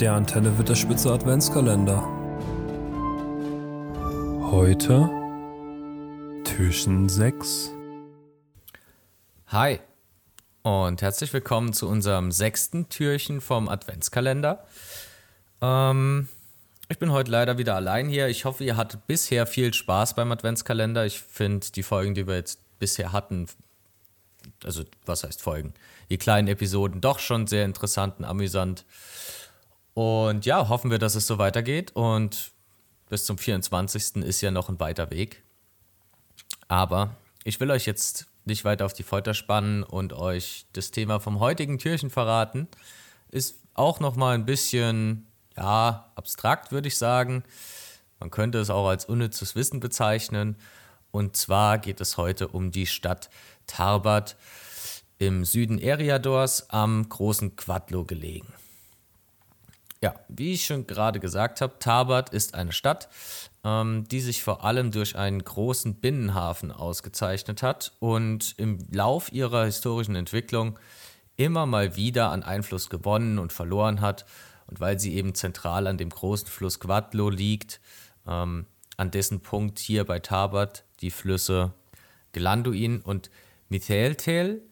Der Antenne wird der Spitze Adventskalender. Heute Türchen 6. Hi und herzlich willkommen zu unserem sechsten Türchen vom Adventskalender. Ähm, ich bin heute leider wieder allein hier. Ich hoffe, ihr hattet bisher viel Spaß beim Adventskalender. Ich finde die Folgen, die wir jetzt bisher hatten, also was heißt Folgen? Die kleinen Episoden doch schon sehr interessant und amüsant. Und ja, hoffen wir, dass es so weitergeht. Und bis zum 24. ist ja noch ein weiter Weg. Aber ich will euch jetzt nicht weiter auf die Folter spannen und euch das Thema vom heutigen Türchen verraten. Ist auch noch mal ein bisschen, ja, abstrakt, würde ich sagen. Man könnte es auch als unnützes Wissen bezeichnen. Und zwar geht es heute um die Stadt Tarbat im Süden Eriadors am großen Quadlo gelegen. Ja, wie ich schon gerade gesagt habe, Tabat ist eine Stadt, ähm, die sich vor allem durch einen großen Binnenhafen ausgezeichnet hat und im Lauf ihrer historischen Entwicklung immer mal wieder an Einfluss gewonnen und verloren hat. Und weil sie eben zentral an dem großen Fluss Quadlo liegt, ähm, an dessen Punkt hier bei Tabat die Flüsse Glanduin und Mitheltel,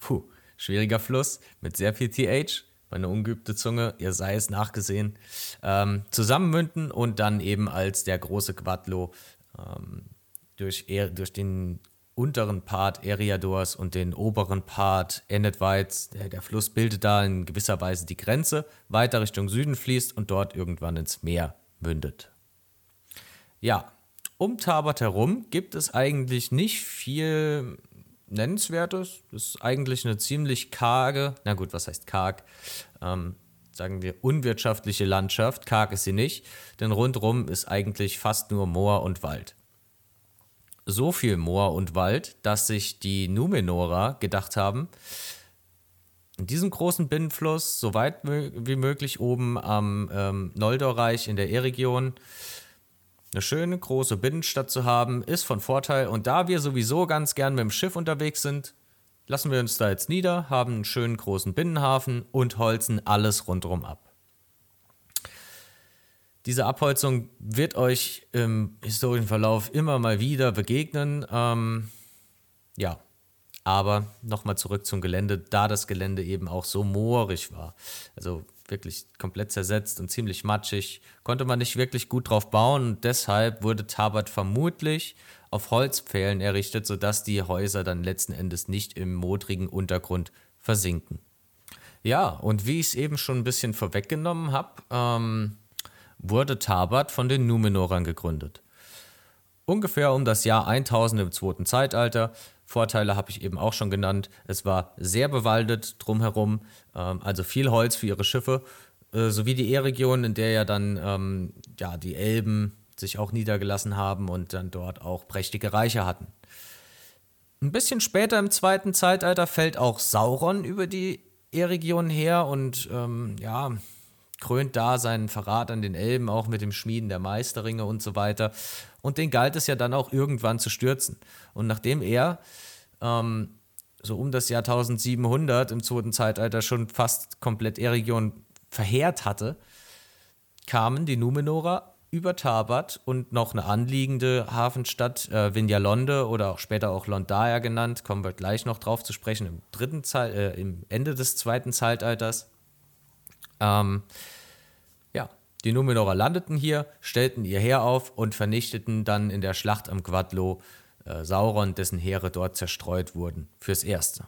puh, schwieriger Fluss mit sehr viel TH, meine ungeübte Zunge, ihr sei es nachgesehen, ähm, zusammenmünden und dann eben als der große Quadlo ähm, durch, durch den unteren Part Eriadors und den oberen Part Ennetweiz, der, der Fluss bildet da in gewisser Weise die Grenze, weiter Richtung Süden fließt und dort irgendwann ins Meer mündet. Ja, um Tabat herum gibt es eigentlich nicht viel Nennenswertes. Das ist eigentlich eine ziemlich karge, na gut, was heißt karg? Ähm, sagen wir unwirtschaftliche Landschaft. Karg ist sie nicht, denn rundherum ist eigentlich fast nur Moor und Wald. So viel Moor und Wald, dass sich die Numenorer gedacht haben, in diesem großen Binnenfluss, so weit wie möglich oben am ähm, Noldorreich in der E-Region, eine schöne große Binnenstadt zu haben, ist von Vorteil. Und da wir sowieso ganz gern mit dem Schiff unterwegs sind, lassen wir uns da jetzt nieder, haben einen schönen großen Binnenhafen und holzen alles rundherum ab. Diese Abholzung wird euch im historischen Verlauf immer mal wieder begegnen. Ähm, ja, aber nochmal zurück zum Gelände, da das Gelände eben auch so moorig war. Also wirklich komplett zersetzt und ziemlich matschig, konnte man nicht wirklich gut drauf bauen und deshalb wurde Tabat vermutlich auf Holzpfählen errichtet, sodass die Häuser dann letzten Endes nicht im modrigen Untergrund versinken. Ja, und wie ich es eben schon ein bisschen vorweggenommen habe, ähm, wurde Tabat von den Numenorern gegründet. Ungefähr um das Jahr 1000 im zweiten Zeitalter Vorteile habe ich eben auch schon genannt. Es war sehr bewaldet drumherum, ähm, also viel Holz für ihre Schiffe, äh, sowie die E-Region, in der ja dann ähm, ja, die Elben sich auch niedergelassen haben und dann dort auch prächtige Reiche hatten. Ein bisschen später im zweiten Zeitalter fällt auch Sauron über die E-Region her und ähm, ja, krönt da seinen Verrat an den Elben, auch mit dem Schmieden der Meisterringe und so weiter. Und den galt es ja dann auch irgendwann zu stürzen. Und nachdem er ähm, so um das Jahr 1700 im zweiten Zeitalter schon fast komplett E-Region verheert hatte, kamen die Numenorer über Tabat und noch eine anliegende Hafenstadt, äh, Vinyalonde oder auch später auch Londaya genannt, kommen wir gleich noch drauf zu sprechen, im, dritten äh, im Ende des zweiten Zeitalters. Ähm, ja, die Numenorer landeten hier, stellten ihr Heer auf und vernichteten dann in der Schlacht am Quadlo äh, Sauron, dessen Heere dort zerstreut wurden, fürs Erste.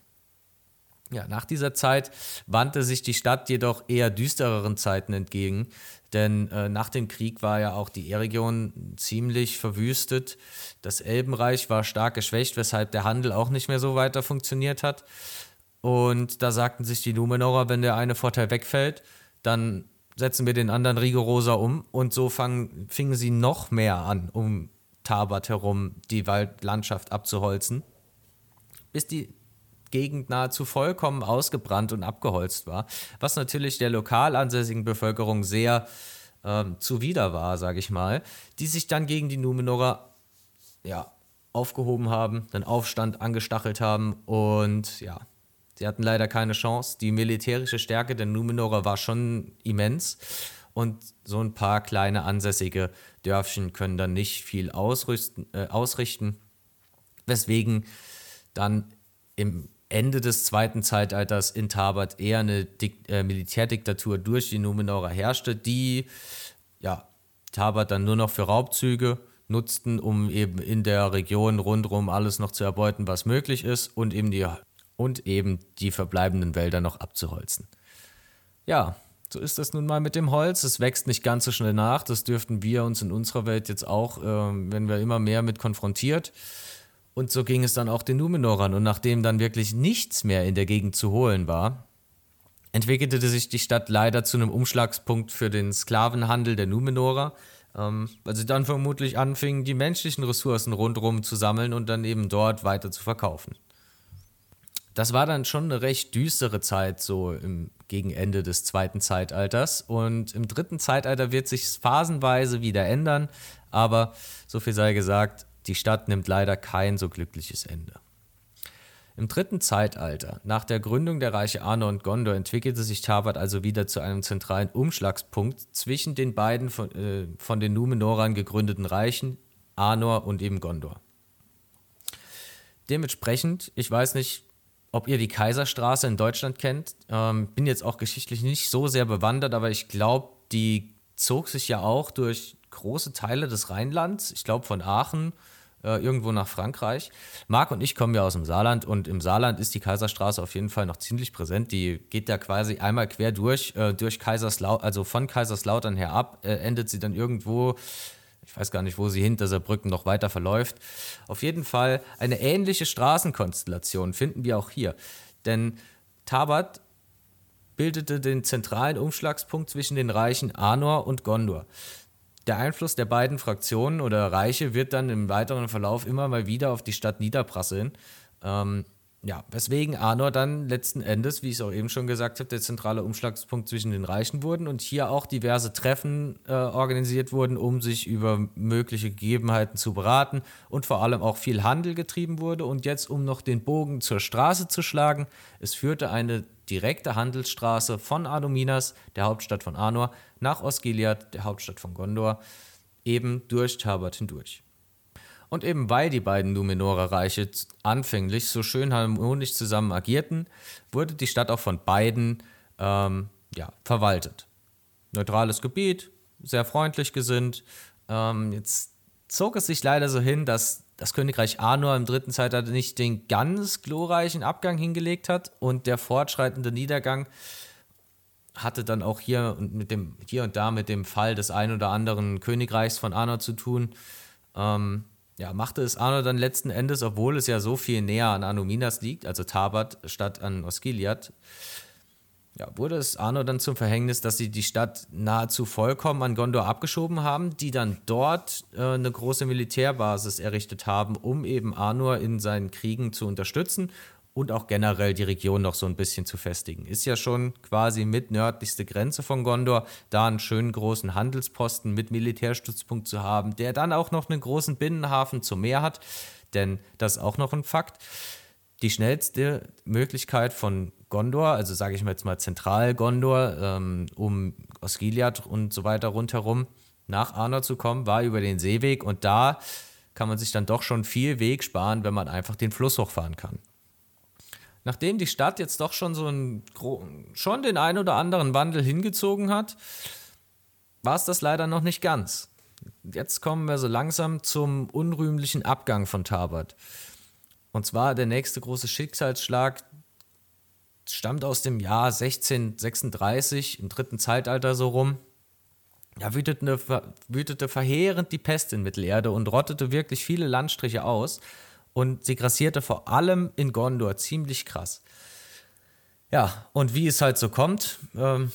Ja, nach dieser Zeit wandte sich die Stadt jedoch eher düstereren Zeiten entgegen, denn äh, nach dem Krieg war ja auch die E-Region ziemlich verwüstet. Das Elbenreich war stark geschwächt, weshalb der Handel auch nicht mehr so weiter funktioniert hat. Und da sagten sich die Numenorer, wenn der eine Vorteil wegfällt, dann setzen wir den anderen rigoroser um. Und so fang, fingen sie noch mehr an, um Tabat herum die Waldlandschaft abzuholzen, bis die Gegend nahezu vollkommen ausgebrannt und abgeholzt war, was natürlich der lokal ansässigen Bevölkerung sehr äh, zuwider war, sage ich mal, die sich dann gegen die Numenorer ja, aufgehoben haben, den Aufstand angestachelt haben und ja, Sie hatten leider keine Chance. Die militärische Stärke der Numenorer war schon immens und so ein paar kleine ansässige Dörfchen können dann nicht viel ausrüsten, äh, ausrichten, weswegen dann im Ende des zweiten Zeitalters in Tabat eher eine Dik äh, Militärdiktatur durch die Numenorer herrschte, die ja, Tabat dann nur noch für Raubzüge nutzten, um eben in der Region rundherum alles noch zu erbeuten, was möglich ist und eben die, und eben die verbleibenden Wälder noch abzuholzen. Ja, so ist das nun mal mit dem Holz. Es wächst nicht ganz so schnell nach. Das dürften wir uns in unserer Welt jetzt auch, äh, wenn wir immer mehr mit konfrontiert. Und so ging es dann auch den Numenorern. Und nachdem dann wirklich nichts mehr in der Gegend zu holen war, entwickelte sich die Stadt leider zu einem Umschlagspunkt für den Sklavenhandel der Numenorer, ähm, weil sie dann vermutlich anfingen, die menschlichen Ressourcen rundherum zu sammeln und dann eben dort weiter zu verkaufen. Das war dann schon eine recht düstere Zeit, so im Gegenende des zweiten Zeitalters. Und im dritten Zeitalter wird sich phasenweise wieder ändern, aber so viel sei gesagt, die Stadt nimmt leider kein so glückliches Ende. Im dritten Zeitalter, nach der Gründung der Reiche Arnor und Gondor, entwickelte sich Tabat also wieder zu einem zentralen Umschlagspunkt zwischen den beiden von, äh, von den Numenorern gegründeten Reichen, Arnor und eben Gondor. Dementsprechend, ich weiß nicht, ob ihr die Kaiserstraße in Deutschland kennt. Ähm, bin jetzt auch geschichtlich nicht so sehr bewandert, aber ich glaube, die zog sich ja auch durch große Teile des Rheinlands. Ich glaube, von Aachen äh, irgendwo nach Frankreich. Marc und ich kommen ja aus dem Saarland und im Saarland ist die Kaiserstraße auf jeden Fall noch ziemlich präsent. Die geht da quasi einmal quer durch, äh, durch Kaiserslautern, also von Kaiserslautern her ab, äh, endet sie dann irgendwo ich weiß gar nicht, wo sie hinter Saarbrücken noch weiter verläuft. Auf jeden Fall eine ähnliche Straßenkonstellation finden wir auch hier. Denn Tabat bildete den zentralen Umschlagspunkt zwischen den Reichen Anor und Gondor. Der Einfluss der beiden Fraktionen oder Reiche wird dann im weiteren Verlauf immer mal wieder auf die Stadt niederprasseln. Ähm, ja, weswegen Arnor dann letzten Endes, wie ich es auch eben schon gesagt habe, der zentrale Umschlagspunkt zwischen den Reichen wurden und hier auch diverse Treffen äh, organisiert wurden, um sich über mögliche Gegebenheiten zu beraten und vor allem auch viel Handel getrieben wurde. Und jetzt, um noch den Bogen zur Straße zu schlagen, es führte eine direkte Handelsstraße von Anuminas, der Hauptstadt von Arnor, nach Osgiliath, der Hauptstadt von Gondor, eben durch Tabat hindurch. Und eben weil die beiden Numenorer-Reiche anfänglich so schön harmonisch zusammen agierten, wurde die Stadt auch von beiden ähm, ja, verwaltet. Neutrales Gebiet, sehr freundlich gesinnt. Ähm, jetzt zog es sich leider so hin, dass das Königreich Arnor im dritten Zeitalter nicht den ganz glorreichen Abgang hingelegt hat und der fortschreitende Niedergang hatte dann auch hier und mit dem hier und da mit dem Fall des ein oder anderen Königreichs von Arnor zu tun. Ähm, ja, machte es. Arno dann letzten Endes, obwohl es ja so viel näher an Anuminas liegt, also Tabat statt an Osgiliath, ja, wurde es Arno dann zum Verhängnis, dass sie die Stadt nahezu vollkommen an Gondor abgeschoben haben, die dann dort äh, eine große Militärbasis errichtet haben, um eben Arnor in seinen Kriegen zu unterstützen und auch generell die Region noch so ein bisschen zu festigen. Ist ja schon quasi mit nördlichste Grenze von Gondor, da einen schönen großen Handelsposten mit Militärstützpunkt zu haben, der dann auch noch einen großen Binnenhafen zum Meer hat, denn das ist auch noch ein Fakt. Die schnellste Möglichkeit von Gondor, also sage ich mal jetzt mal Zentral-Gondor, ähm, um Osgiliath und so weiter rundherum nach Arnor zu kommen, war über den Seeweg und da kann man sich dann doch schon viel Weg sparen, wenn man einfach den Fluss hochfahren kann nachdem die Stadt jetzt doch schon so einen, schon den ein oder anderen Wandel hingezogen hat, war es das leider noch nicht ganz. Jetzt kommen wir so langsam zum unrühmlichen Abgang von Tabat. Und zwar der nächste große Schicksalsschlag stammt aus dem Jahr 1636, im dritten Zeitalter so rum. Da wütete, wütete verheerend die Pest in Mittelerde und rottete wirklich viele Landstriche aus und sie grassierte vor allem in Gondor ziemlich krass. Ja, und wie es halt so kommt, ähm,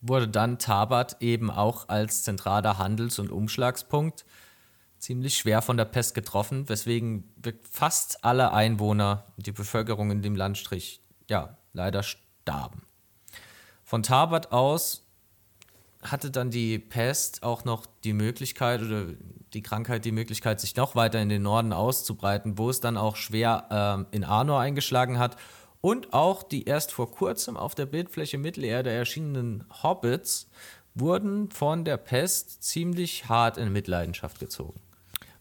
wurde dann Tabat eben auch als zentraler Handels- und Umschlagspunkt ziemlich schwer von der Pest getroffen, weswegen fast alle Einwohner, die Bevölkerung in dem Landstrich, ja, leider starben. Von Tabat aus hatte dann die Pest auch noch die Möglichkeit oder die Krankheit die Möglichkeit, sich noch weiter in den Norden auszubreiten, wo es dann auch schwer ähm, in Arnor eingeschlagen hat Und auch die erst vor kurzem auf der Bildfläche Mittelerde erschienenen Hobbits wurden von der Pest ziemlich hart in Mitleidenschaft gezogen.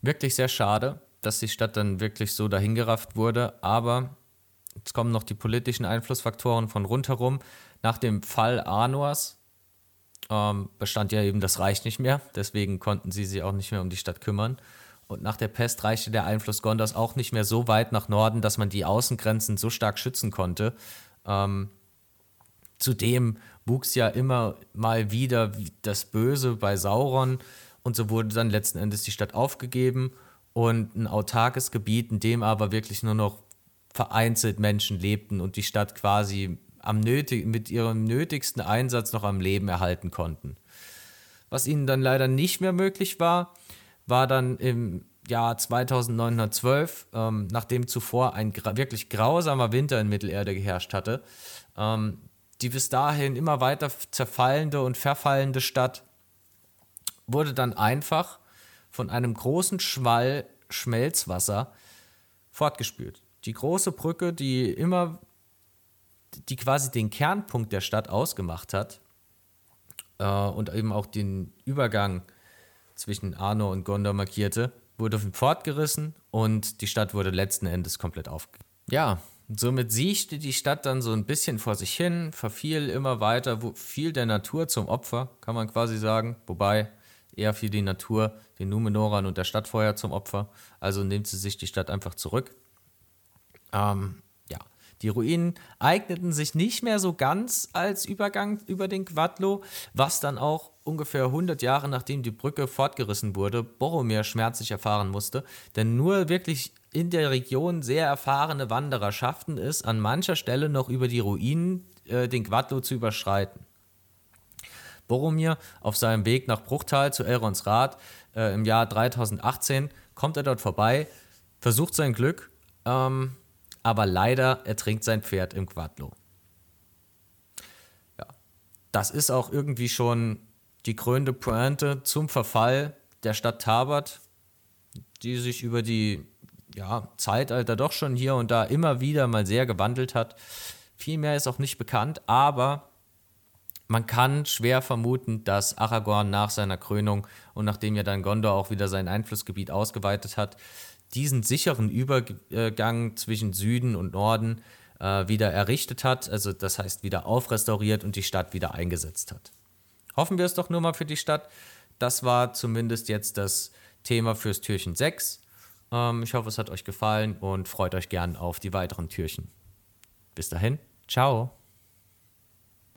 Wirklich sehr schade, dass die Stadt dann wirklich so dahingerafft wurde, aber jetzt kommen noch die politischen Einflussfaktoren von rundherum. Nach dem Fall Arnors ähm, bestand ja eben das Reich nicht mehr, deswegen konnten sie sich auch nicht mehr um die Stadt kümmern. Und nach der Pest reichte der Einfluss Gondors auch nicht mehr so weit nach Norden, dass man die Außengrenzen so stark schützen konnte. Ähm, zudem wuchs ja immer mal wieder das Böse bei Sauron und so wurde dann letzten Endes die Stadt aufgegeben und ein autarkes Gebiet, in dem aber wirklich nur noch vereinzelt Menschen lebten und die Stadt quasi am nötig, mit ihrem nötigsten Einsatz noch am Leben erhalten konnten. Was ihnen dann leider nicht mehr möglich war, war dann im Jahr 2912, ähm, nachdem zuvor ein gra wirklich grausamer Winter in Mittelerde geherrscht hatte, ähm, die bis dahin immer weiter zerfallende und verfallende Stadt wurde dann einfach von einem großen Schwall Schmelzwasser fortgespült. Die große Brücke, die immer, die quasi den Kernpunkt der Stadt ausgemacht hat äh, und eben auch den Übergang zwischen Arno und Gondor markierte, wurde fortgerissen und die Stadt wurde letzten Endes komplett aufgegeben. Ja, somit siechte die Stadt dann so ein bisschen vor sich hin, verfiel immer weiter, fiel der Natur zum Opfer, kann man quasi sagen. Wobei eher fiel die Natur den Numenoran und der Stadtfeuer zum Opfer. Also nimmt sie sich die Stadt einfach zurück. Ähm, die Ruinen eigneten sich nicht mehr so ganz als Übergang über den Quadlo, was dann auch ungefähr 100 Jahre nachdem die Brücke fortgerissen wurde, Boromir schmerzlich erfahren musste. Denn nur wirklich in der Region sehr erfahrene Wanderer schafften es, an mancher Stelle noch über die Ruinen äh, den Quadlo zu überschreiten. Boromir auf seinem Weg nach Bruchtal zu Elrons Rat äh, im Jahr 3018 kommt er dort vorbei, versucht sein Glück, ähm, aber leider ertrinkt sein Pferd im Quadlo. Ja, das ist auch irgendwie schon die krönende Pointe zum Verfall der Stadt Tabert, die sich über die ja, Zeitalter doch schon hier und da immer wieder mal sehr gewandelt hat. Viel mehr ist auch nicht bekannt, aber man kann schwer vermuten, dass Aragorn nach seiner Krönung und nachdem ja dann Gondor auch wieder sein Einflussgebiet ausgeweitet hat, diesen sicheren Übergang zwischen Süden und Norden äh, wieder errichtet hat, also das heißt wieder aufrestauriert und die Stadt wieder eingesetzt hat. Hoffen wir es doch nur mal für die Stadt. Das war zumindest jetzt das Thema fürs Türchen 6. Ähm, ich hoffe, es hat euch gefallen und freut euch gern auf die weiteren Türchen. Bis dahin, ciao.